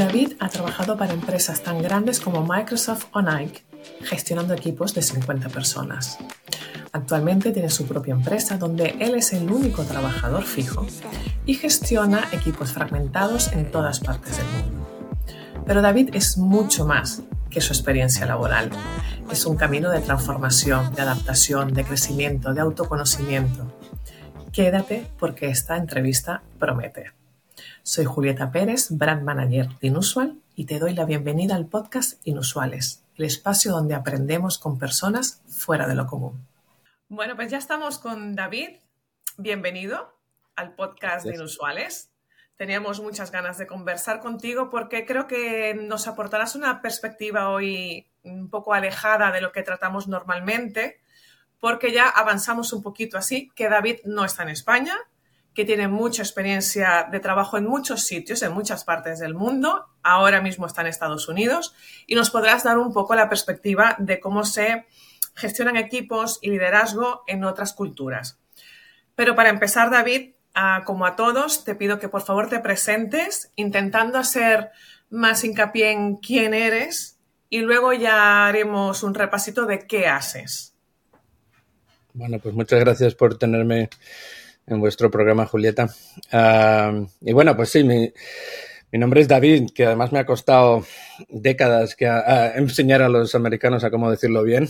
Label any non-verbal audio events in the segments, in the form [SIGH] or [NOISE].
David ha trabajado para empresas tan grandes como Microsoft o Nike, gestionando equipos de 50 personas. Actualmente tiene su propia empresa donde él es el único trabajador fijo y gestiona equipos fragmentados en todas partes del mundo. Pero David es mucho más que su experiencia laboral. Es un camino de transformación, de adaptación, de crecimiento, de autoconocimiento. Quédate porque esta entrevista promete. Soy Julieta Pérez, Brand Manager de Inusual y te doy la bienvenida al podcast Inusuales, el espacio donde aprendemos con personas fuera de lo común. Bueno, pues ya estamos con David. Bienvenido al podcast de Inusuales. Teníamos muchas ganas de conversar contigo porque creo que nos aportarás una perspectiva hoy un poco alejada de lo que tratamos normalmente, porque ya avanzamos un poquito así, que David no está en España, que tiene mucha experiencia de trabajo en muchos sitios, en muchas partes del mundo, ahora mismo está en Estados Unidos, y nos podrás dar un poco la perspectiva de cómo se gestionan equipos y liderazgo en otras culturas. Pero para empezar, David, como a todos, te pido que por favor te presentes, intentando hacer más hincapié en quién eres y luego ya haremos un repasito de qué haces. Bueno, pues muchas gracias por tenerme en vuestro programa, Julieta. y bueno, pues sí, mi, nombre es David, que además me ha costado décadas que enseñar a los americanos a cómo decirlo bien.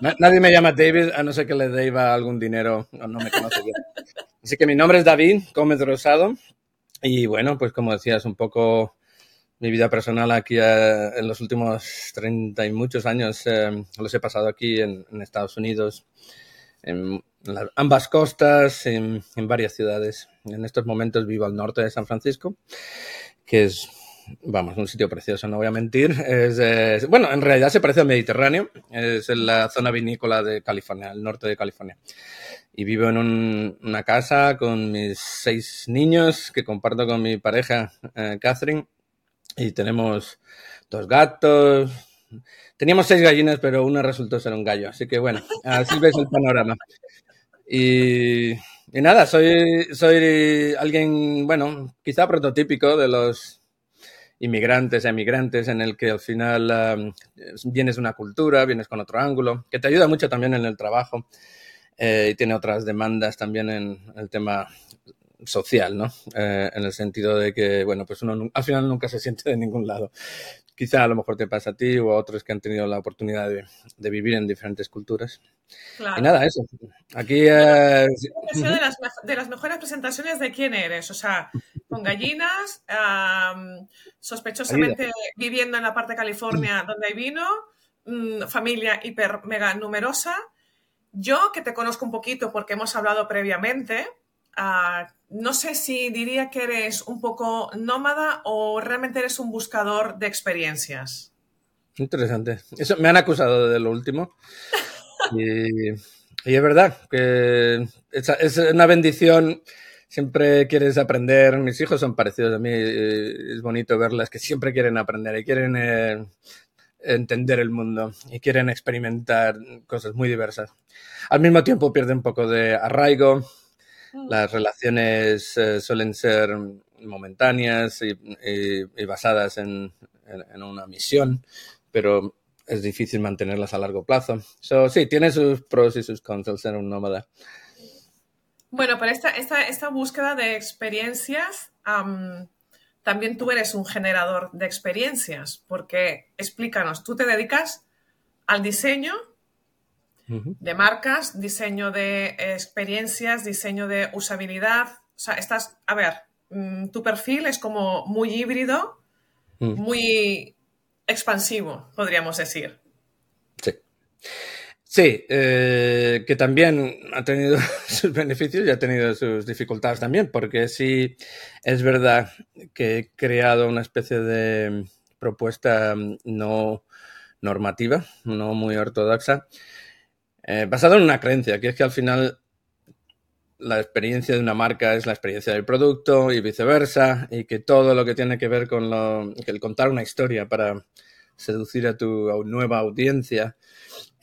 [LAUGHS] Nadie me llama David, a no ser que le deba algún dinero o no me conoce bien. Así que mi nombre es David Gómez Rosado. Y bueno, pues como decías, un poco mi vida personal aquí eh, en los últimos 30 y muchos años eh, los he pasado aquí en, en Estados Unidos en ambas costas, en, varias ciudades. En estos momentos vivo al norte de San Francisco, que es, vamos, un sitio precioso, no voy a mentir. Es, bueno, en realidad se parece al Mediterráneo, es en la zona vinícola de California, el norte de California. Y vivo en una casa con mis seis niños que comparto con mi pareja, eh, Catherine, y tenemos dos gatos, Teníamos seis gallinas, pero una resultó ser un gallo. Así que bueno, así ves el panorama. Y, nada, soy, soy alguien, bueno, quizá prototípico de los inmigrantes, emigrantes, en el que al final vienes de una cultura, vienes con otro ángulo, que te ayuda mucho también en el trabajo eh, y tiene otras demandas también en el tema social, ¿no? Eh, en el sentido de que, bueno, pues uno al final nunca se siente de ningún lado quizá a lo mejor te pasa a ti o a otros que han tenido la oportunidad de, vivir en diferentes culturas. Y nada, eso. Aquí. Eh, de, las, mejores presentaciones de quién eres. O sea, con gallinas, sospechosamente viviendo en la parte de California donde hay vino, mm, familia hiper mega numerosa. Yo, que te conozco un poquito porque hemos hablado previamente, No sé si diría que eres un poco nómada o realmente eres un buscador de experiencias. Interesante. Eso me han acusado de lo último. [LAUGHS] Y, es verdad que es, una bendición. Siempre quieres aprender. Mis hijos son parecidos a mí. Es bonito verlas que siempre quieren aprender y quieren eh, entender el mundo y quieren experimentar cosas muy diversas. Al mismo tiempo pierden un poco de arraigo las relaciones eh, suelen ser momentáneas y, basadas en, una misión, pero es difícil mantenerlas a largo plazo. So, sí, tiene sus pros y sus contras ser un nómada. Bueno, pero esta, esta, esta búsqueda de experiencias, también tú eres un generador de experiencias, porque explícanos, tú te dedicas al diseño de marcas, diseño de experiencias, diseño de usabilidad. O sea, estás, a ver, mm, tu perfil es como muy híbrido, mm. muy expansivo, podríamos decir. Sí. Sí, eh, que también ha tenido [LAUGHS] sus beneficios y ha tenido sus dificultades también, porque sí es verdad que he creado una especie de propuesta no normativa, no muy ortodoxa, eh, basado en una creencia, que es que al final la experiencia de una marca es la experiencia del producto y viceversa, y que todo lo que tiene que ver con lo, el contar una historia para seducir a tu nueva audiencia,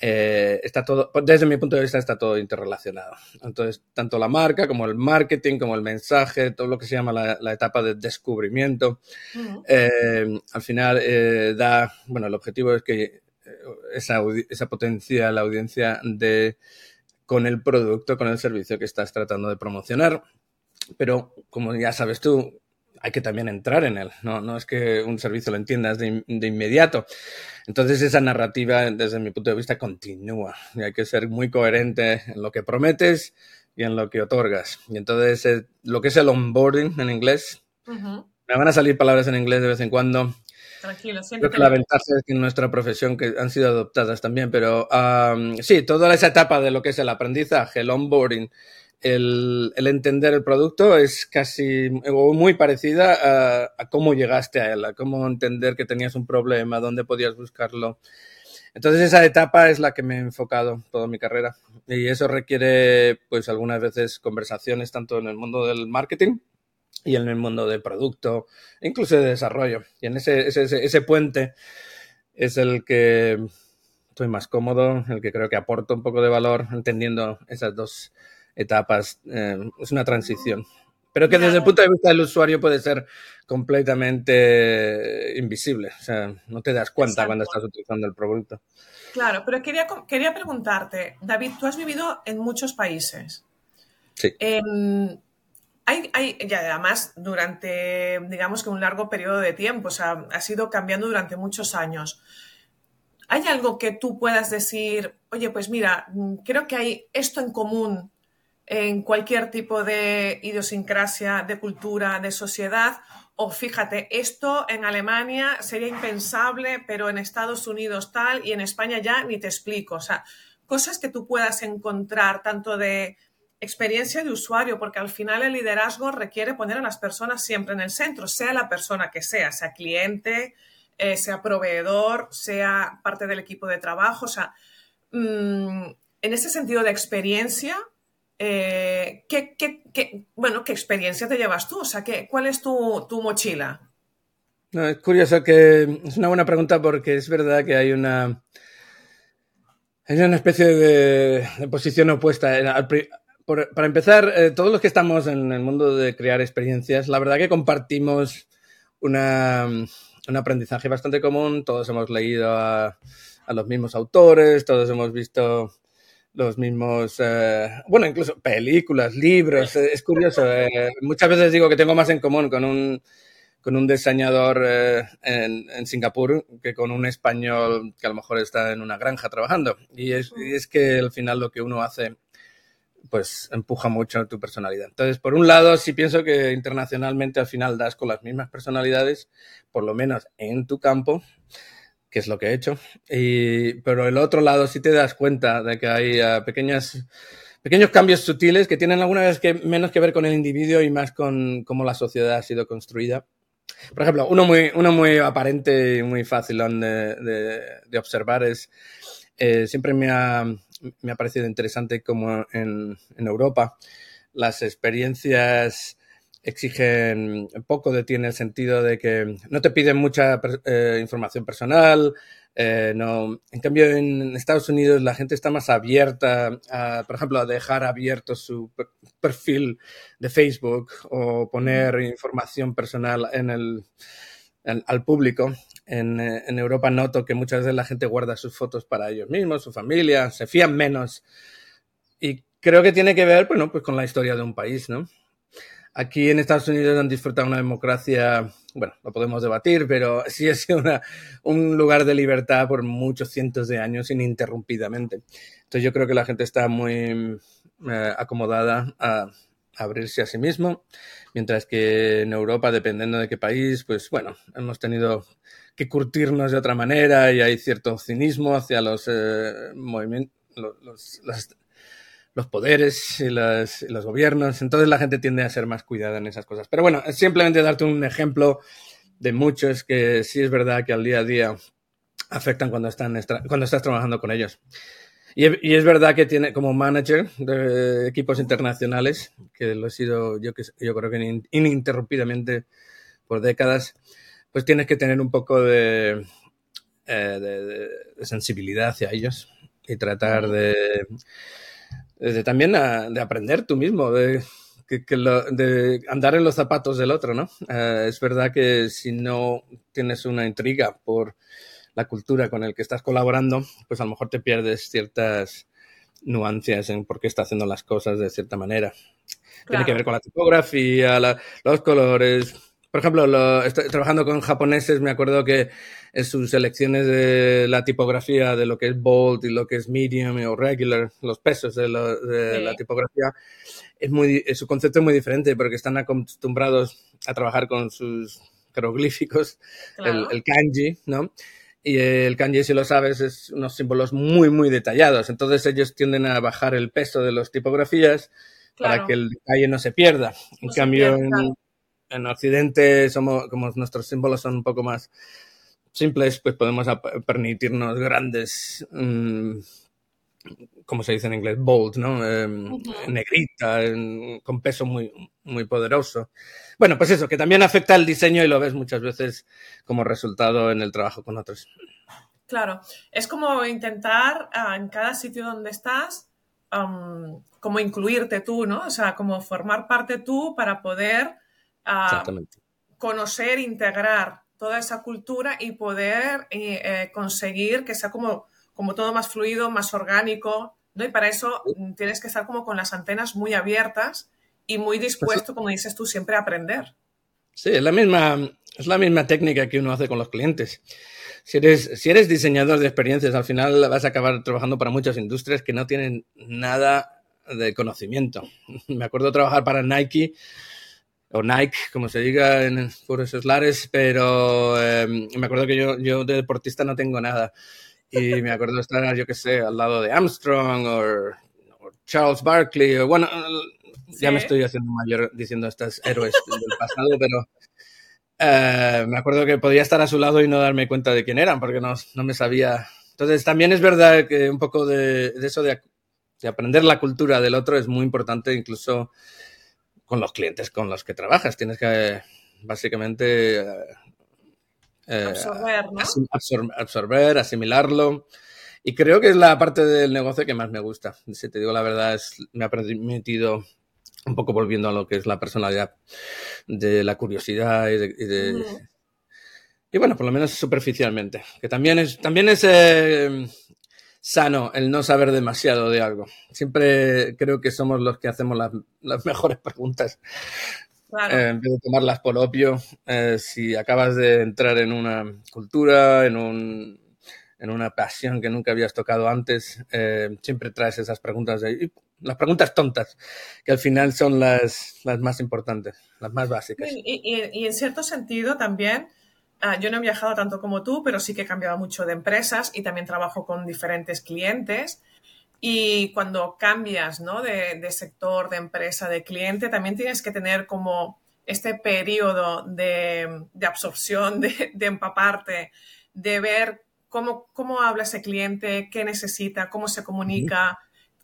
eh, está todo, desde mi punto de vista, está todo interrelacionado. Entonces, tanto la marca como el marketing, como el mensaje, todo lo que se llama la, etapa de descubrimiento, eh, al final eh, da, bueno, el objetivo es que esa, esa potencia la audiencia de con el producto, con el servicio que estás tratando de promocionar. Pero, como ya sabes tú, hay que también entrar en él, no, no es que un servicio lo entiendas de, inmediato. Entonces esa narrativa, desde mi punto de vista, continúa y hay que ser muy coherente en lo que prometes y en lo que otorgas. Y entonces eh, lo que es el onboarding en inglés, me van a salir palabras en inglés de vez en cuando. Tranquilo, siempre. la ventaja es que en nuestra profesión que han sido adoptadas también, pero sí, toda esa etapa de lo que es el aprendizaje, el onboarding, el, entender el producto es casi o muy parecida a, cómo llegaste a él, a cómo entender que tenías un problema, dónde podías buscarlo. Entonces esa etapa es la que me he enfocado toda mi carrera y eso requiere pues algunas veces conversaciones tanto en el mundo del marketing y en el mundo del producto, incluso de desarrollo. Y en ese, ese, ese puente es el que estoy más cómodo, el que creo que aporta un poco de valor entendiendo esas dos etapas, eh, es una transición. Pero que desde el punto de vista del usuario puede ser completamente invisible. O sea, no te das cuenta cuando estás utilizando el producto. Claro, pero quería, quería preguntarte, David, tú has vivido en muchos países. Sí. Em, hay, hay, además durante, digamos que un largo periodo de tiempo, o sea, ha ido cambiando durante muchos años. ¿Hay algo que tú puedas decir, oye, pues mira, creo que hay esto en común en cualquier tipo de idiosincrasia, de cultura, de sociedad. O fíjate, esto en Alemania sería impensable, pero en Estados Unidos tal y en España ya ni te explico. O sea, cosas que tú puedas encontrar tanto de experiencia de usuario, porque al final el liderazgo requiere poner a las personas siempre en el centro, sea la persona que sea, sea cliente, eh, sea proveedor, sea parte del equipo de trabajo. O sea, mm, en ese sentido de experiencia, eh, ¿qué, bueno, ¿qué experiencia te llevas tú? O sea, ¿qué, ¿cuál es tu, mochila? No, es curioso que es una buena pregunta porque es verdad que hay una hay una especie de, posición opuesta. Para empezar, eh, todos los que estamos en el mundo de crear experiencias, la verdad que compartimos una, un aprendizaje bastante común. Todos hemos leído a, a los mismos autores, todos hemos visto los mismos, eh, bueno, incluso películas, libros, es curioso. Eh, muchas veces digo que tengo más en común con un, con un diseñador en, en, Singapur que con un español que a lo mejor está en una granja trabajando. Y es, y es que al final lo que uno hace pues empuja mucho tu personalidad. Entonces, por un lado, sí pienso que internacionalmente al final das con las mismas personalidades, por lo menos en tu campo, que es lo que he hecho. Y, pero el otro lado sí te das cuenta de que hay uh, pequeñas, pequeños cambios sutiles que tienen alguna vez que menos que ver con el individuo y más con cómo la sociedad ha sido construida. Por ejemplo, uno muy, uno muy aparente y muy fácil de, de, de observar es, eh, siempre me ha, me ha parecido interesante como en, en Europa las experiencias exigen poco de ti en el sentido de que no te piden mucha eh, información personal. Eh, no. En cambio, en Estados Unidos la gente está más abierta, a, por ejemplo, a dejar abierto su perfil de Facebook o poner información personal en el, al público. En, en, Europa noto que muchas veces la gente guarda sus fotos para ellos mismos, su familia, se fían menos. Y creo que tiene que ver, bueno, pues con la historia de un país, ¿no? Aquí en Estados Unidos han disfrutado una democracia, bueno, lo podemos debatir, pero [LAUGHS] sí ha sido un lugar de libertad por muchos cientos de años ininterrumpidamente. Entonces yo creo que la gente está muy eh, acomodada a, abrirse a sí mismo, mientras que en Europa, dependiendo de qué país, pues bueno, hemos tenido que curtirnos de otra manera y hay cierto cinismo hacia los eh, movimientos, los, poderes y los, gobiernos. Entonces la gente tiende a ser más cuidada en esas cosas. Pero bueno, simplemente darte un ejemplo de muchos que sí es verdad que al día a día afectan cuando, están, cuando estás trabajando con ellos. Y, es verdad que tiene como manager de equipos internacionales, que lo he sido yo, que, yo creo que ininterrumpidamente por décadas, pues tienes que tener un poco de, de, sensibilidad hacia ellos y tratar de, también de aprender tú mismo, de, de andar en los zapatos del otro, ¿no? es verdad que si no tienes una intriga por la cultura con el que estás colaborando, pues a lo mejor te pierdes ciertas nuances en por qué está haciendo las cosas de cierta manera. Tiene que ver con la tipografía, los colores. Por ejemplo, estoy trabajando con japoneses, me acuerdo que en sus selecciones de la tipografía de lo que es bold y lo que es medium o regular, los pesos de, la tipografía, es muy, su concepto es muy diferente porque están acostumbrados a trabajar con sus jeroglíficos, el, el, kanji, ¿no? Y el kanji, si lo sabes, es unos símbolos muy, muy detallados. Entonces ellos tienden a bajar el peso de las tipografías para que el detalle no se pierda. En cambio, en, Occidente, somos, como nuestros símbolos son un poco más simples, pues podemos permitirnos grandes, mm, como se dice en inglés, bold, ¿no? Em, negrita, con peso muy, muy poderoso. Bueno, pues eso, que también afecta el diseño y lo ves muchas veces como resultado en el trabajo con otros. Claro, es como intentar ah, en cada sitio donde estás, como incluirte tú, ¿no? O sea, como formar parte tú para poder uh, conocer, integrar toda esa cultura y poder eh, eh, conseguir que sea como, como todo más fluido, más orgánico, ¿no? Y para eso tienes que estar como con las antenas muy abiertas y muy dispuesto, como dices tú, siempre a aprender. Sí, es la misma, es la misma técnica que uno hace con los clientes. Si eres, si eres diseñador de experiencias, al final vas a acabar trabajando para muchas industrias que no tienen nada de conocimiento. [LAUGHS] Me acuerdo trabajar para Nike, o Nike, como se diga en esos lares, pero em, me acuerdo que yo, yo de deportista no tengo nada. Y me acuerdo estar, yo qué sé, al lado de Armstrong o Charles Barkley, o bueno, ya me estoy haciendo mayor diciendo estos héroes del pasado, pero eh, me acuerdo que podía estar a su lado y no darme cuenta de quién eran, porque no, no me sabía. Entonces, también es verdad que un poco de, eso de, aprender la cultura del otro es muy importante, incluso con los clientes con los que trabajas. Tienes que básicamente eh, absorber, absorber, asimilarlo. Y creo que es la parte del negocio que más me gusta. Si te digo la verdad, es, me ha permitido un poco volviendo a lo que es la personalidad de la curiosidad y de, y, bueno, por lo menos superficialmente, que también es, también es eh, sano el no saber demasiado de algo. Siempre creo que somos los que hacemos las, mejores preguntas. Eh, en vez de tomarlas por opio, eh, si acabas de entrar en una cultura, en un, en una pasión que nunca habías tocado antes, siempre traes esas preguntas de las preguntas tontas, que al final son las, las más importantes, las más básicas. Y, en cierto sentido también, ah, yo no he viajado tanto como tú, pero sí que he cambiado mucho de empresas y también trabajo con diferentes clientes. Y cuando cambias ¿no? de, sector, de empresa, de cliente, también tienes que tener como este periodo de, absorción, [LAUGHS] de, de, empaparte, de ver cómo, cómo habla ese cliente, qué necesita, cómo se comunica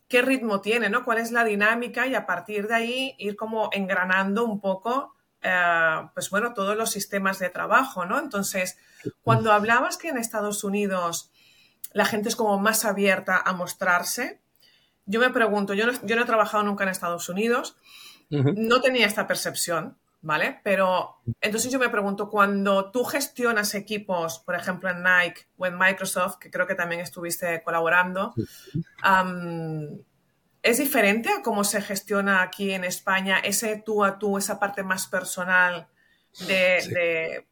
qué ritmo tiene, ¿no? Cuál es la dinámica y a partir de ahí ir como engranando un poco, eh, pues bueno, todos los sistemas de trabajo, ¿no? Entonces, cuando hablabas que en Estados Unidos la gente es como más abierta a mostrarse, yo me pregunto, yo no, yo no he trabajado nunca en Estados Unidos, no tenía esta percepción, ¿vale? Pero entonces yo me pregunto, cuando tú gestionas equipos, por ejemplo, en Nike o en Microsoft, que creo que también estuviste colaborando, ¿es diferente a cómo se gestiona aquí en España ese tú a tú, esa parte más personal de...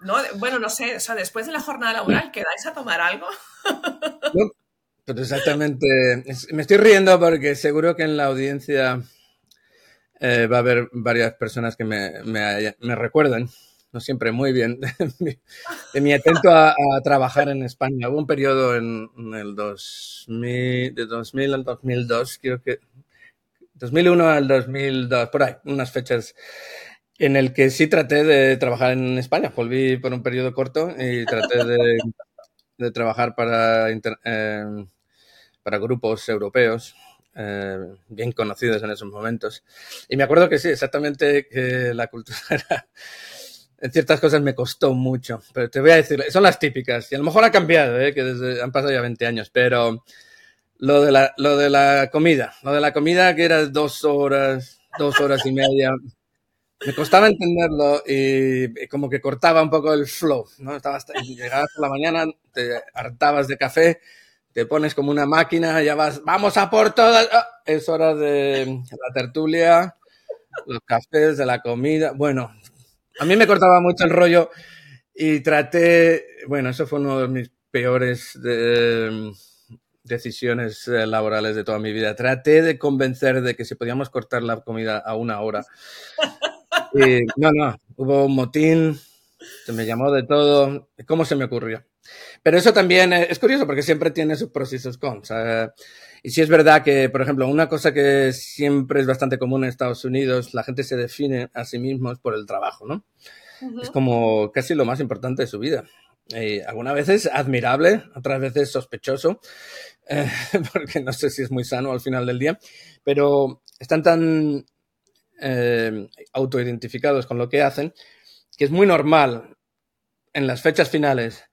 ¿no? Bueno, no sé, o sea, después de la jornada laboral, ¿quedáis a tomar algo? [LAUGHS] Pues exactamente. Me estoy riendo porque seguro que en la audiencia eh, va a haber varias personas que me, me, me recuerdan, no siempre muy bien, [LAUGHS] de mi, atento a, trabajar en España. Hubo un periodo en, el 2000, de 2000 al 2002, creo que 2001 al 2002, por ahí, unas fechas en el que sí traté de trabajar en España. Volví por un periodo corto y traté de, [LAUGHS] de trabajar para, eh, para grupos europeos eh, bien conocidos en esos momentos. Y me acuerdo que sí, exactamente que la cultura [LAUGHS] era en ciertas cosas me costó mucho, pero te voy a decir, son las típicas, y a lo mejor ha cambiado, ¿eh? que desde, han pasado ya 20 años, pero lo de, la, lo de la comida, lo de la comida que era dos horas, dos horas y media, me costaba entenderlo y como que cortaba un poco el flow, ¿no? Estabas, llegabas por la mañana, te hartabas de café, te pones como una máquina, ya vas, vamos a por todas, ah, es hora de la tertulia, los cafés, de la comida, bueno, a mí me cortaba mucho el rollo y traté, bueno, eso fue uno de mis peores de, decisiones eh, laborales de toda mi vida. Traté de convencer de que si podíamos cortar la comida a una hora. Y, no, no, hubo un motín, se me llamó de todo. ¿Cómo se me ocurrió? Pero eso también es curioso porque siempre tiene sus pros y sus cons. y sí es verdad que, por ejemplo, una cosa que siempre es bastante común en Estados Unidos, la gente se define a sí mismos por el trabajo, ¿no? Es como casi lo más importante de su vida. Y algunas veces admirable, otras veces sospechoso, eh, [LAUGHS] porque no sé si es muy sano al final del día, pero están tan eh, autoidentificados con lo que hacen que es muy normal en las fechas finales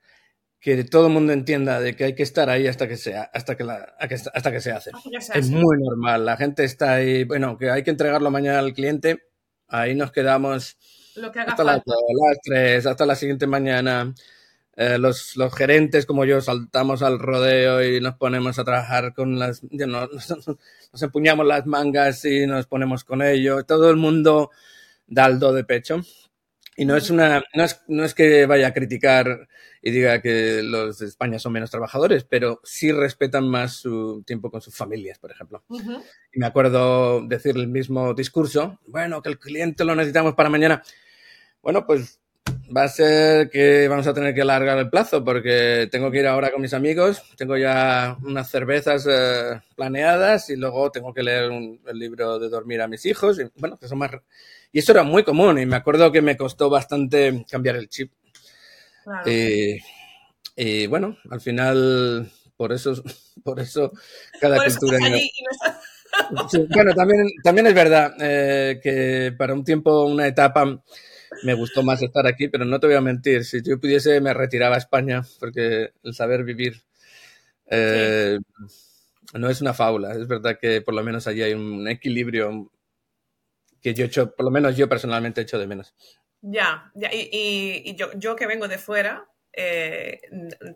que todo el mundo entienda de que hay que estar ahí hasta que sea, hasta que la, hasta que se hace. Es muy normal. La gente está ahí, bueno, que hay que entregarlo mañana al cliente, ahí nos quedamos hasta las, las 3, hasta la siguiente mañana. Eh, los, los, gerentes como yo saltamos al rodeo y nos ponemos a trabajar con las, [LAUGHS] nos, nos, empuñamos las mangas y nos ponemos con ello. Todo el mundo da el do de pecho. Y no es una, no es, no es que vaya a criticar y diga que los de España son menos trabajadores, pero sí respetan más su tiempo con sus familias, por ejemplo. Y me acuerdo decir el mismo discurso, bueno, que el cliente lo necesitamos para mañana. Bueno, pues va a ser que vamos a tener que alargar el plazo porque tengo que ir ahora con mis amigos, tengo ya unas cervezas eh, planeadas y luego tengo que leer el libro de dormir a mis hijos. Y, bueno, que son más... Y eso era muy común y me acuerdo que me costó bastante cambiar el chip. Y, bueno, al final, por eso, [LAUGHS] por eso cada cultura... bueno, también, también es verdad eh, que para un tiempo, una etapa me gustó más estar aquí, pero no te voy a mentir, si yo pudiese me retiraba a España, porque el saber vivir eh, no es una fábula, es verdad que por lo menos allí hay un equilibrio que yo hecho, por lo menos yo personalmente hecho de menos. Ya, ya y, yo, yo, que vengo de fuera, eh,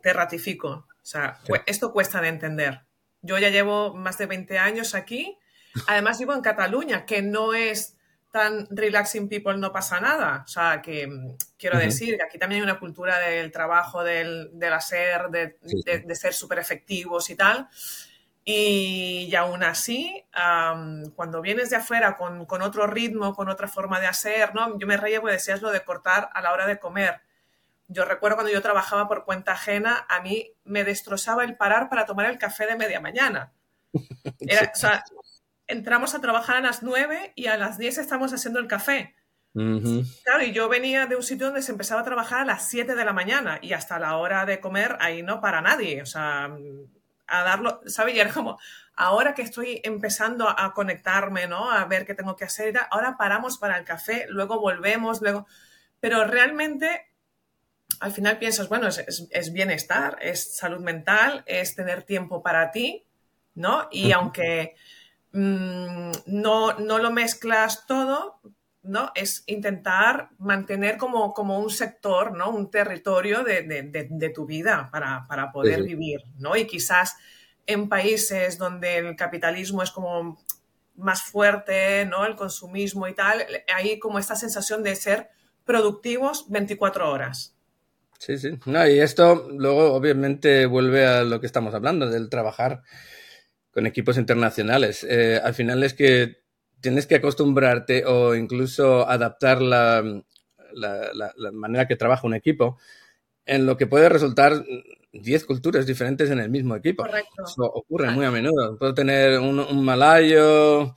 te ratifico, o sea, esto cuesta de entender. Yo ya llevo más de 20 años aquí, además vivo en Cataluña, que no es tan relaxing people no pasa nada. O sea, que mm, quiero decir que aquí también hay una cultura del trabajo, del, hacer, de, de, ser súper efectivos y tal. Y, aún así, cuando vienes de afuera con, con, otro ritmo, con otra forma de hacer, ¿no? Yo me reía porque decías lo de cortar a la hora de comer. Yo recuerdo cuando yo trabajaba por cuenta ajena, a mí me destrozaba el parar para tomar el café de media mañana. [LAUGHS] Era, o sea, entramos a trabajar a las 9 y a las 10 estamos haciendo el café. Claro, y yo venía de un sitio donde se empezaba a trabajar a las 7 de la mañana y hasta la hora de comer ahí no para nadie. O sea, a darlo, ¿sabes? Y era como, ahora que estoy empezando a conectarme, ¿no? A ver qué tengo que hacer, ahora paramos para el café, luego volvemos, luego... Pero realmente, al final piensas, bueno, es, es bienestar, es salud mental, es tener tiempo para ti, ¿no? Y aunque Mm, no, no lo mezclas todo, ¿no? Es intentar mantener como, como un sector, ¿no? Un territorio de, tu vida para, poder vivir, ¿no? Y quizás en países donde el capitalismo es como más fuerte, ¿no? El consumismo y tal, hay como esta sensación de ser productivos 24 horas. Sí, sí. No, y esto luego obviamente vuelve a lo que estamos hablando, del trabajar con equipos internacionales. Eh, al final es que tienes que acostumbrarte o incluso adaptar la, la, manera que trabaja un equipo en lo que puede resultar 10 culturas diferentes en el mismo equipo. Correcto. Eso ocurre muy a menudo. Puedo tener un, un, malayo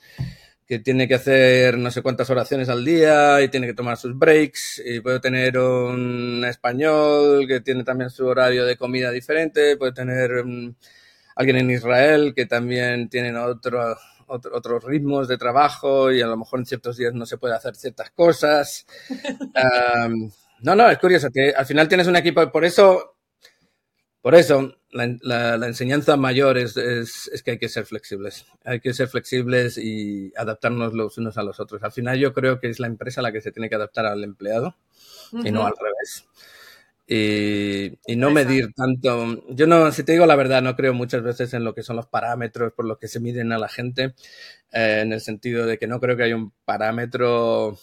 que tiene que hacer no sé cuántas oraciones al día y tiene que tomar sus breaks. Y puedo tener un español que tiene también su horario de comida diferente. Puedo tener alguien en Israel que también tienen otro, otros ritmos de trabajo y a lo mejor en ciertos días no se puede hacer ciertas cosas. [LAUGHS] no, no, es curioso que al final tienes un equipo, por eso, por eso la, enseñanza mayor es, es, que hay que ser flexibles. Hay que ser flexibles y adaptarnos los unos a los otros. Al final yo creo que es la empresa la que se tiene que adaptar al empleado y no al revés. Y, no medir tanto. Yo no, si te digo la verdad, no creo muchas veces en lo que son los parámetros por los que se miden a la gente, eh, en el sentido de que no creo que haya un parámetro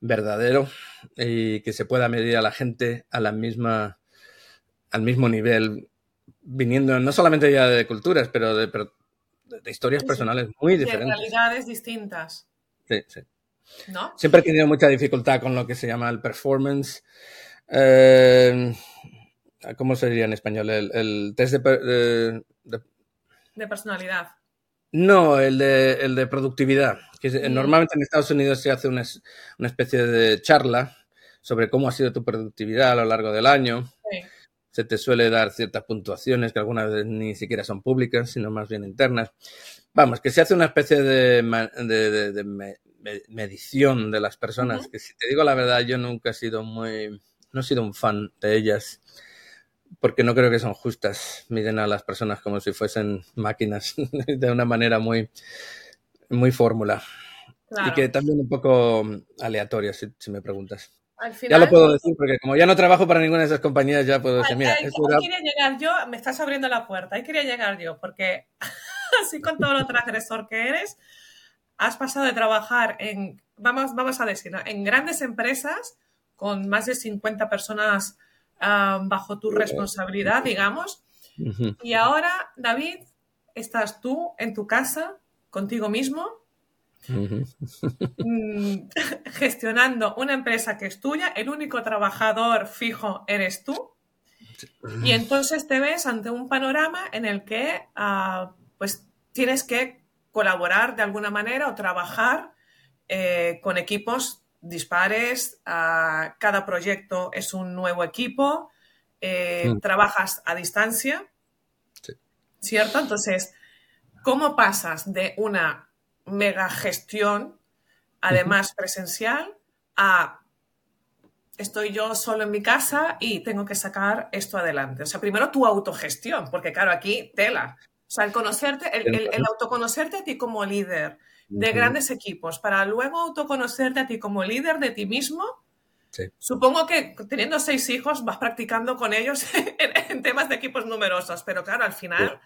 verdadero y que se pueda medir a la gente a la misma, al mismo nivel viniendo no solamente ya de culturas, pero de, de historias personales muy diferentes. De realidades distintas. Sí, sí. ¿No? Siempre he tenido mucha dificultad con lo que se llama el performance. Eh, ¿Cómo se diría en español? El, test de, de, personalidad. No, el de, el de productividad. Que mm. Normalmente en Estados Unidos se hace una, una, especie de charla sobre cómo ha sido tu productividad a lo largo del año. Sí se te suele dar ciertas puntuaciones que algunas veces ni siquiera son públicas, sino más bien internas. Vamos, que se hace una especie de, medición de las personas, que si te digo la verdad, yo nunca he sido muy, no he sido un fan de ellas, porque no creo que son justas. Miden a las personas como si fuesen máquinas, [LAUGHS] de una manera muy, muy fórmula. Y que también un poco aleatoria, si me preguntas ya lo puedo decir, porque como ya no trabajo para ninguna de esas compañías, ya puedo decir, mira... Ahí, quería llegar yo, me estás abriendo la puerta, ahí quería llegar yo, porque [LAUGHS] así con todo lo transgresor que eres, has pasado de trabajar en, vamos, vamos a decir, en grandes empresas con más de 50 personas ah, bajo tu responsabilidad, digamos, y ahora, David, estás tú en tu casa, contigo mismo, Mm, [LAUGHS] gestionando una empresa que es tuya, el único trabajador fijo eres tú. Y entonces te ves ante un panorama en el que ah, pues tienes que colaborar de alguna manera o trabajar eh, con equipos dispares. Ah, cada proyecto es un nuevo equipo. Eh, mm. Trabajas a distancia. ¿Cierto? Entonces, ¿cómo pasas de una mega gestión, además presencial, a estoy yo solo en mi casa y tengo que sacar esto adelante. O sea, primero tu autogestión, porque claro, aquí tela. O sea, el conocerte, el, autoconocerte a ti como líder de grandes equipos, para luego autoconocerte a ti como líder de ti mismo. Supongo que teniendo seis hijos vas practicando con ellos [LAUGHS] en, temas de equipos numerosos, pero claro, al final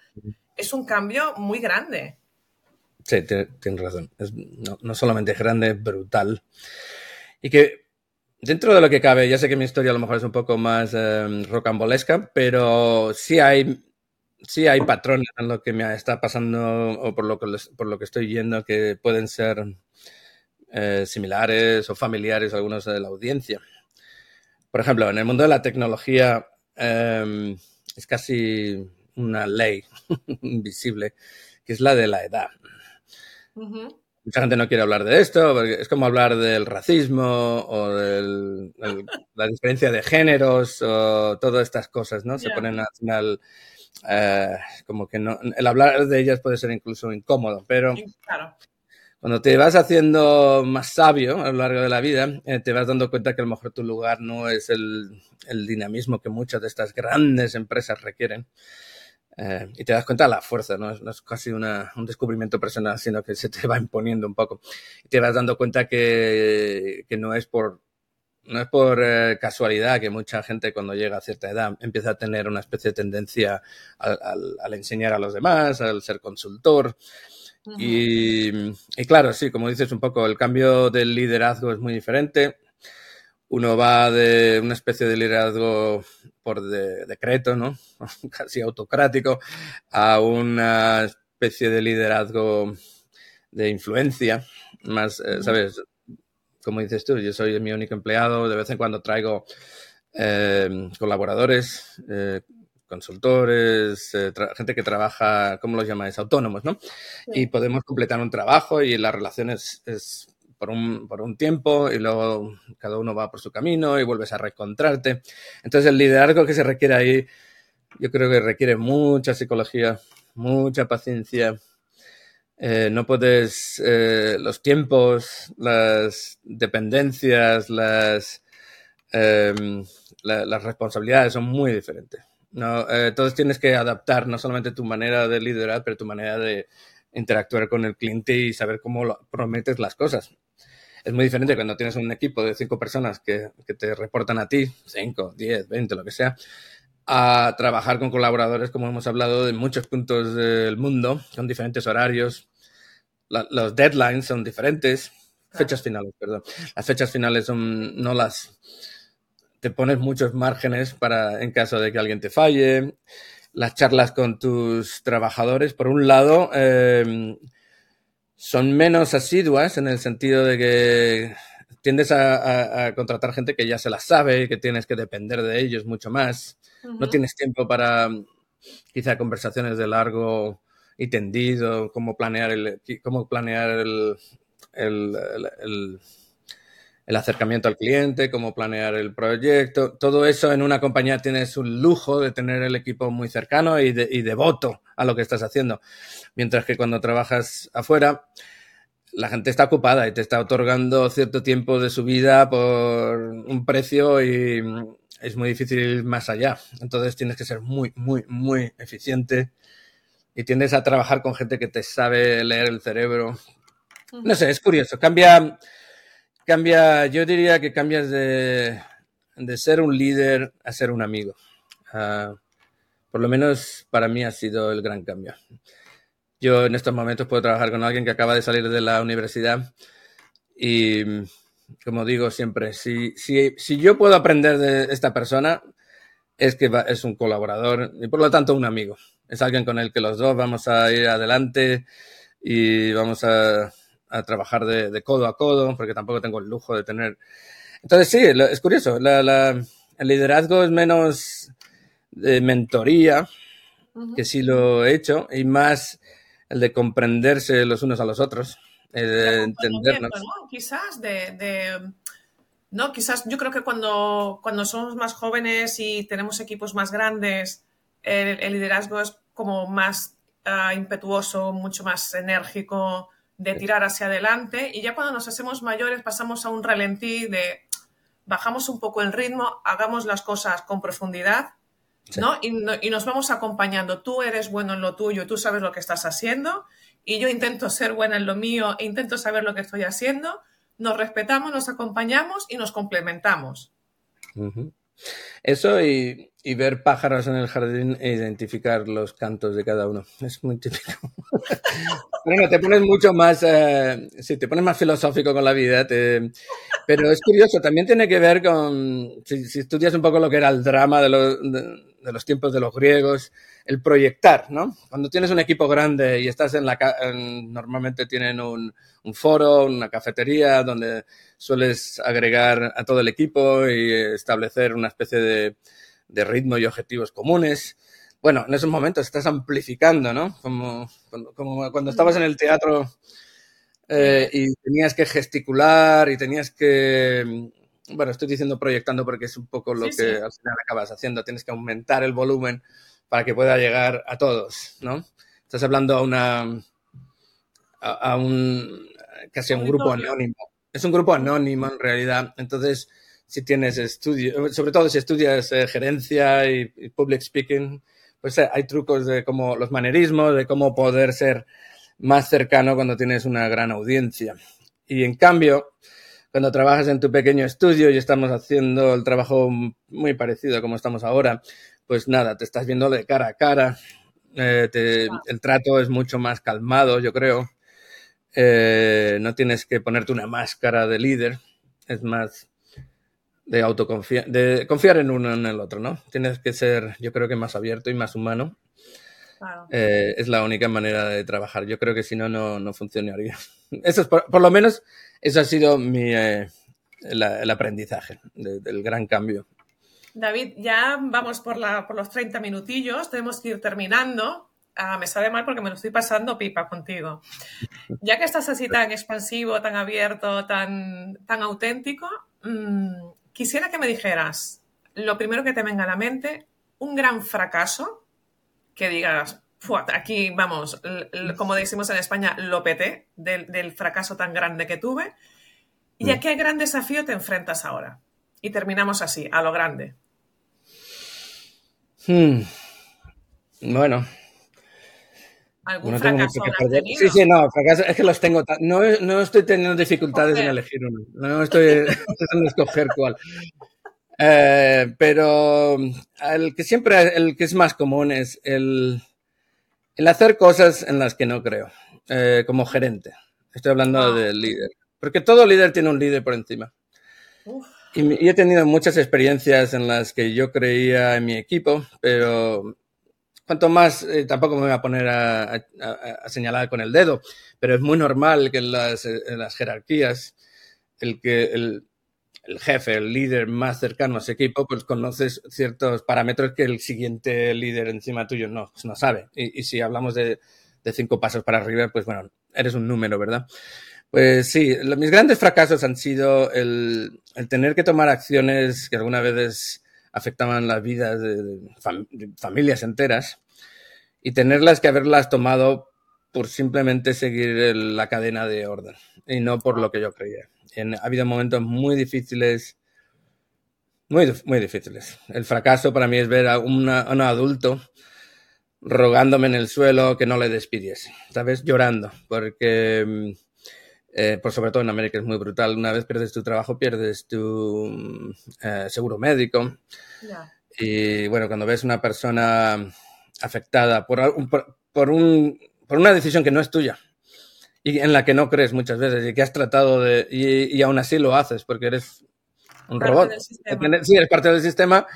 es un cambio muy grande. Sí, tienes razón. no, solamente es grande, es brutal. Y que dentro de lo que cabe, ya sé que mi historia a lo mejor es un poco más eh, rocambolesca, pero sí hay, sí hay patrones en lo que me está pasando o por lo que, por lo que estoy viendo que pueden ser eh, similares o familiares a algunos de la audiencia. Por ejemplo, en el mundo de la tecnología em, es casi una ley [LAUGHS] invisible, que es la de la edad. Mucha gente no quiere hablar de esto, porque es como hablar del racismo o de la diferencia de géneros o todas estas cosas, ¿no? Se ponen al final eh, como que no, el hablar de ellas puede ser incluso incómodo, pero cuando te vas haciendo más sabio a lo largo de la vida, eh, te vas dando cuenta que a lo mejor tu lugar no es el, el dinamismo que muchas de estas grandes empresas requieren. Eh, y te das cuenta de la fuerza, no es, casi un descubrimiento personal, sino que se te va imponiendo un poco. Y te vas dando cuenta que, que no es por, no es por eh, casualidad que mucha gente cuando llega a cierta edad empieza a tener una especie de tendencia al, enseñar a los demás, al ser consultor. y, y, claro, sí, como dices un poco, el cambio del liderazgo es muy diferente uno va de una especie de liderazgo por decreto, ¿no? [LAUGHS] Casi autocrático, a una especie de liderazgo de influencia, más, eh, ¿sabes? Como dices tú, yo soy mi único empleado, de vez en cuando traigo eh, colaboradores, eh, consultores, gente que trabaja, ¿cómo los llamáis? Autónomos, ¿no? Y podemos completar un trabajo y la relación es por un, por un tiempo y luego cada uno va por su camino y vuelves a reencontrarte. Entonces el liderazgo que se requiere ahí, yo creo que requiere mucha psicología, mucha paciencia eh, no puedes, eh, los tiempos, las dependencias, las, em, las responsabilidades son muy diferentes. No, entonces tienes que adaptar no solamente tu manera de liderar, pero tu manera de interactuar con el cliente y saber cómo prometes las cosas. Es muy diferente cuando tienes un equipo de cinco personas que, que te reportan a ti, cinco, diez, veinte, lo que sea, a trabajar con colaboradores, como hemos hablado, de muchos puntos del mundo, con diferentes horarios. Los deadlines son diferentes, fechas finales, perdón. Las fechas finales son, no las, te pones muchos márgenes para, en caso de que alguien te falle. Las charlas con tus trabajadores, por un lado, eh, son menos asiduas en el sentido de que tiendes a, contratar gente que ya se la sabe, que tienes que depender de ellos mucho más. No tienes tiempo para quizá conversaciones de largo y tendido, cómo planear el, cómo planear el, el, acercamiento al cliente, cómo planear el proyecto. Todo eso en una compañía tienes un lujo de tener el equipo muy cercano y, de, y devoto a lo que estás haciendo. Mientras que cuando trabajas afuera, la gente está ocupada y te está otorgando cierto tiempo de su vida por un precio y es muy difícil ir más allá. Entonces tienes que ser muy, muy, muy eficiente y tiendes a trabajar con gente que te sabe leer el cerebro. No sé, es curioso. Cambia, cambia, yo diría que cambias de, de ser un líder a ser un amigo. Ah, por lo menos para mí ha sido el gran cambio. Yo en estos momentos puedo trabajar con alguien que acaba de salir de la universidad y, como digo siempre, si, si, si yo puedo aprender de esta persona, es que es un colaborador y por lo tanto un amigo. Es alguien con el que los dos vamos a ir adelante y vamos a, a trabajar de, de, codo a codo, porque tampoco tengo el lujo de tener. Entonces, sí, es curioso. La, la, el liderazgo es menos de mentoría, que sí lo he hecho, y más el de comprenderse los unos a los otros, el de entendernos. ¿no? Quizás de, no, quizás yo creo que cuando, cuando somos más jóvenes y tenemos equipos más grandes, el, liderazgo es como más uh, impetuoso, mucho más enérgico, de tirar hacia adelante. Y ya cuando nos hacemos mayores pasamos a un ralentí de bajamos un poco el ritmo, hagamos las cosas con profundidad ¿no? Y, nos vamos acompañando. Tú eres bueno en lo tuyo, tú sabes lo que estás haciendo y yo intento ser buena en lo mío e intento saber lo que estoy haciendo. Nos respetamos, nos acompañamos y nos complementamos. Eso y, ver pájaros en el jardín e identificar los cantos de cada uno. Es muy típico. [LAUGHS] bueno, te pones mucho más, eh, sí, te pones más filosófico con la vida, pero es curioso, también tiene que ver con, si, estudias un poco lo que era el drama de los de los tiempos de los griegos, el proyectar, ¿no? Cuando tienes un equipo grande y estás en la... normalmente tienen un, foro, una cafetería donde sueles agregar a todo el equipo y establecer una especie de, ritmo y objetivos comunes. Bueno, en esos momentos estás amplificando, ¿no? Como, cuando estabas en el teatro eh, y tenías que gesticular y tenías que bueno, estoy diciendo proyectando porque es un poco lo que al final acabas haciendo. Tienes que aumentar el volumen para que pueda llegar a todos, ¿no? Estás hablando a una, a, un, casi a un grupo anónimo. Es un grupo anónimo en realidad. Entonces, si tienes estudios, sobre todo si estudias eh, gerencia y, public speaking, pues eh, hay trucos de cómo los manerismos, de cómo poder ser más cercano cuando tienes una gran audiencia. Y en cambio, cuando trabajas en tu pequeño estudio y estamos haciendo el trabajo muy parecido a como estamos ahora, pues nada, te estás viendo de cara a cara, eh, el trato es mucho más calmado, yo creo. No tienes que ponerte una máscara de líder, es más de autoconfiar, de confiar en uno en el otro, ¿no? Tienes que ser, yo creo que más abierto y más humano. Eh, es la única manera de trabajar. Yo creo que si no, no, funcionaría. [LAUGHS] Eso es por, lo menos eso ha sido mi, eh, el aprendizaje del gran cambio. David, ya vamos por, la, por los 30 minutillos, tenemos que ir terminando. Ah, me sabe mal porque me lo estoy pasando pipa contigo. Ya que estás así tan expansivo, tan abierto, tan, tan auténtico, mm, quisiera que me dijeras lo primero que te venga a la mente, un gran fracaso que digas, aquí vamos, como decimos en España, lo peté del, fracaso tan grande que tuve. ¿Y a mm. qué gran desafío te enfrentas ahora? Y terminamos así, a lo grande. Hmm. Bueno. ¿Algún fracaso Sí, sí, no, fracaso, es que los tengo. No, no estoy teniendo dificultades en elegir uno. No estoy [LAUGHS] en escoger cuál. Eh, pero el que siempre, el que es más común es el, el hacer cosas en las que no creo, eh, como gerente. Estoy hablando ah. del líder. Porque todo líder tiene un líder por encima. Y, he tenido muchas experiencias en las que yo creía en mi equipo, pero cuanto más, eh, tampoco me voy a poner a, señalar con el dedo, pero es muy normal que en las, las jerarquías el que el, jefe, el líder más cercano a ese equipo, pues conoces ciertos parámetros que el siguiente líder encima tuyo no, no sabe. Y, si hablamos de, cinco pasos para arriba, pues bueno, eres un número, ¿verdad? Pues sí, mis grandes fracasos han sido el, tener que tomar acciones que algunas veces afectaban las vidas de, familias enteras y tenerlas que haberlas tomado por simplemente seguir la cadena de orden y no por lo que yo creía ha habido momentos muy difíciles, muy, muy difíciles. El fracaso para mí es ver a, un adulto rogándome en el suelo que no le despidiese, ¿sabes? Llorando, porque, mm, eh, por sobre todo en América es muy brutal. Una vez pierdes tu trabajo, pierdes tu mm, eh, seguro médico. Y bueno, cuando ves una persona afectada por, por, un, por una decisión que no es tuya, y en la que no crees muchas veces y que has tratado de... y, y aún así lo haces porque eres un robot. Sí, eres parte del sistema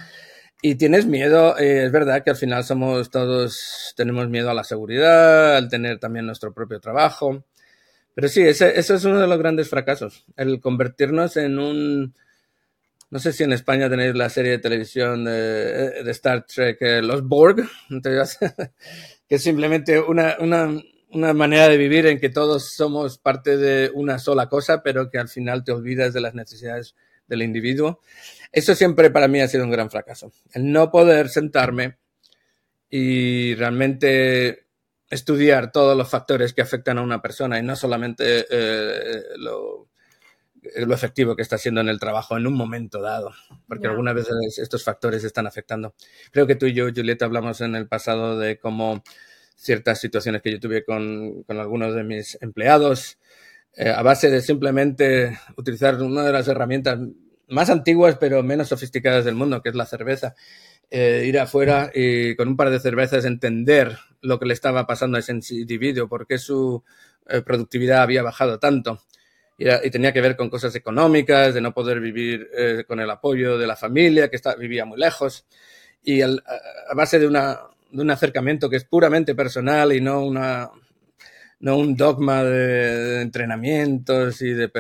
y tienes miedo. Eh, es verdad que al final somos todos, tenemos miedo a la seguridad, al tener también nuestro propio trabajo. Pero sí, ese, eso es uno de los grandes fracasos, el convertirnos en un... No sé si en España tenéis la serie de televisión de, de Star Trek, eh, Los Borg, [LAUGHS] [LAUGHS] que es simplemente una, una, una manera de vivir en que todos somos parte de una sola cosa, pero que al final te olvidas de las necesidades del individuo. Eso siempre para mí ha sido un gran fracaso. El no poder sentarme y realmente estudiar todos los factores que afectan a una persona y no solamente eh, lo, efectivo que está siendo en el trabajo en un momento dado, porque algunas veces estos factores están afectando. Creo que tú y yo, Julieta, hablamos en el pasado de cómo ciertas situaciones que yo tuve con, con algunos de mis empleados, eh, a base de simplemente utilizar una de las herramientas más antiguas pero menos sofisticadas del mundo, que es la cerveza. Eh, ir afuera y con un par de cervezas entender lo que le estaba pasando a ese individuo, por qué su eh, productividad había bajado tanto. Y, tenía que ver con cosas económicas, de no poder vivir con el apoyo de la familia, que está, vivía muy lejos. Y a base de una, de un acercamiento que es puramente personal y no una no un dogma de, entrenamientos y de,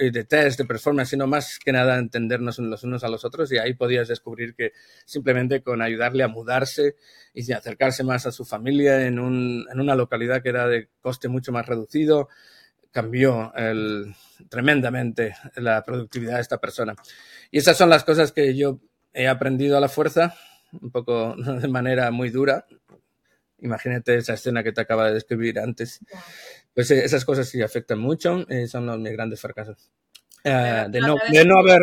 y de test de performance, sino más que nada entendernos los unos a los otros y ahí podías descubrir que simplemente con ayudarle a mudarse y acercarse más a su familia en, un, en una localidad que era de coste mucho más reducido, cambió el, tremendamente la productividad de esta persona. Y esas son las cosas que yo he aprendido a la fuerza un poco [LAUGHS] de manera muy dura. Imagínate esa escena que te acaba de describir antes. Pues eh, esas cosas sí afectan mucho, y son los mis grandes fracasos. Eh, de, no, de, no, haber,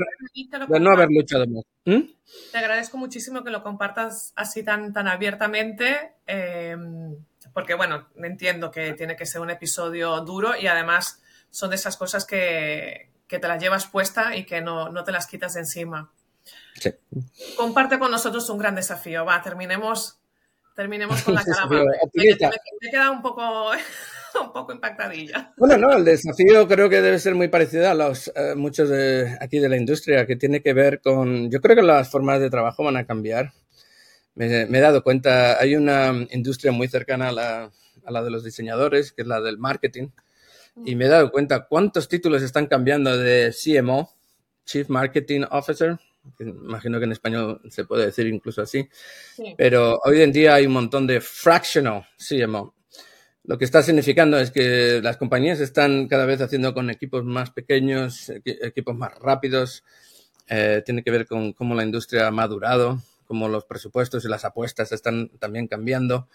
de no haber luchado más. ¿Mm? Te agradezco muchísimo que lo compartas así tan, tan abiertamente, eh, porque bueno, entiendo que tiene que ser un episodio duro y además son de esas cosas que, que te las llevas puesta y que no, no te las quitas de encima. Comparte con nosotros un gran desafío. Va, terminemos, terminemos con la cara. me, he quedado un poco, [LAUGHS] un poco impactadilla. Bueno, no, el desafío creo que debe ser muy parecido a los eh, muchos de aquí de la industria, que tiene que ver con. Yo creo que las formas de trabajo van a cambiar. Me, he dado cuenta, hay una industria muy cercana a la, a la de los diseñadores, que es la del marketing, y me he dado cuenta cuántos títulos están cambiando de CMO, Chief Marketing Officer, imagino que en español se puede decir incluso así, pero hoy en día hay un montón de fractional CMO. Lo que está significando es que las compañías están cada vez haciendo con equipos más pequeños, equipos más rápidos. Eh, tiene que ver con cómo la industria ha madurado, cómo los presupuestos y las apuestas están también cambiando.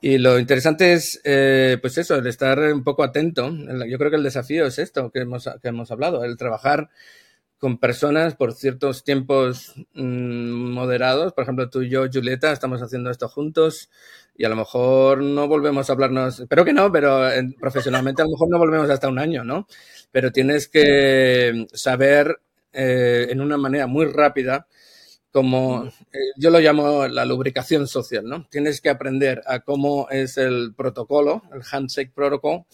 Y lo interesante es, eh, pues eso, el estar un poco atento. Yo creo que el desafío es esto que hemos, que hemos hablado, el trabajar con personas por ciertos tiempos mm, moderados. Por ejemplo, tú y yo, Julieta, estamos haciendo esto juntos y a lo mejor no volvemos a hablarnos, espero que no, pero profesionalmente a lo mejor no volvemos hasta un año, ¿no? Pero tienes que saber eh, en una manera muy rápida como eh, yo lo llamo la lubricación social, ¿no? Tienes que aprender a cómo es el protocolo, el handshake protocol,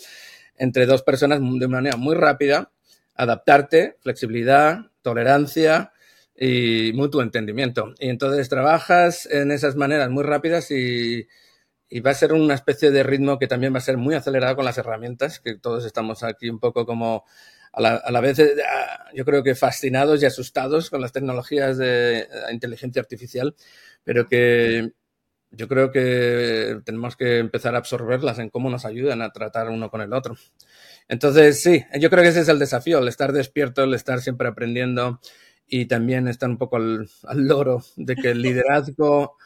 entre dos personas de manera muy rápida, adaptarte, flexibilidad, tolerancia y mutuo entendimiento. Y entonces trabajas en esas maneras muy rápidas y, y va a ser una especie de ritmo que también va a ser muy acelerado con las herramientas, que todos estamos aquí un poco como a la, vez eh, yo creo que fascinados y asustados con las tecnologías de eh, inteligencia artificial, pero que yo creo que tenemos que empezar a absorberlas en cómo nos ayudan a tratar uno con el otro. Entonces, sí, yo creo que ese es el desafío, el estar despierto, el estar siempre aprendiendo y también estar un poco al, al loro de que el liderazgo,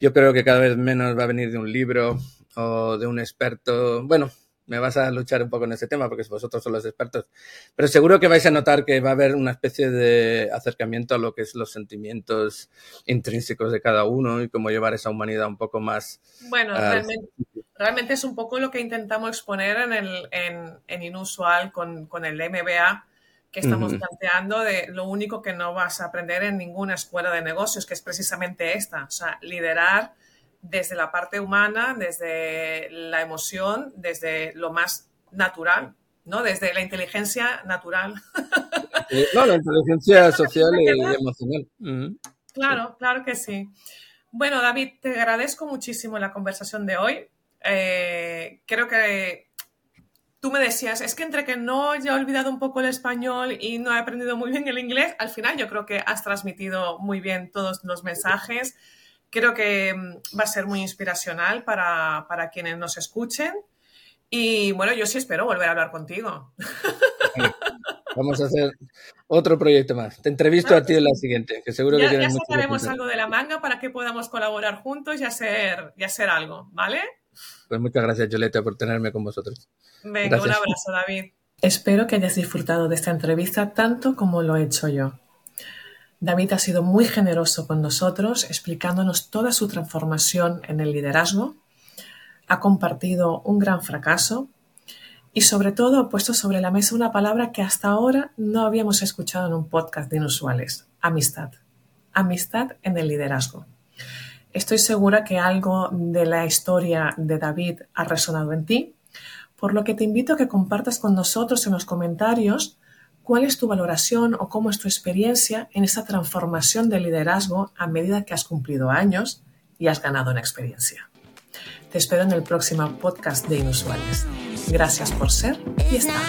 yo creo que cada vez menos va a venir de un libro o de un experto. Bueno, me vas a luchar un poco en ese tema porque vosotros son los expertos. Pero seguro que vais a notar que va a haber una especie de acercamiento a lo que es los sentimientos intrínsecos de cada uno y cómo llevar esa humanidad un poco más. Bueno, realmente, es un poco lo que intentamos exponer en, el, en, Inusual con, con, el MBA que estamos planteando de lo único que no vas a aprender en ninguna escuela de negocios, que es precisamente esta, o sea, liderar desde la parte humana, desde la emoción, desde lo más natural, ¿no? Desde la inteligencia natural. [LAUGHS] no, la inteligencia social y emocional. Claro, claro que sí. Bueno, David, te agradezco muchísimo la conversación de hoy. Eh, creo que tú me decías, es que entre que no ya he olvidado un poco el español y no he aprendido muy bien el inglés, al final yo creo que has transmitido muy bien todos los mensajes Creo que mm, va a ser muy inspiracional para, quienes nos escuchen. Y bueno, yo sí espero volver a hablar contigo. Vamos a hacer otro proyecto más. Te entrevisto a ti en la siguiente, que seguro ya, que Ya sacaremos algo de la manga para que podamos colaborar juntos y hacer, y hacer algo, ¿vale? Pues muchas gracias, Violeta, por tenerme con vosotros. Venga, un abrazo, David. Espero que hayas disfrutado de esta entrevista tanto como lo he hecho yo. David ha sido muy generoso con nosotros, explicándonos toda su transformación en el liderazgo. Ha compartido un gran fracaso y sobre todo ha puesto sobre la mesa una palabra que hasta ahora no habíamos escuchado en un podcast de inusuales, amistad. Amistad en el liderazgo. Estoy segura que algo de la historia de David ha resonado en ti, por lo que te invito a que compartas con nosotros en los comentarios ¿Cuál es tu valoración o cómo es tu experiencia en esta transformación de liderazgo a medida que has cumplido años y has ganado en experiencia? Te espero en el próximo podcast de Inusuales. Gracias por ser y estar.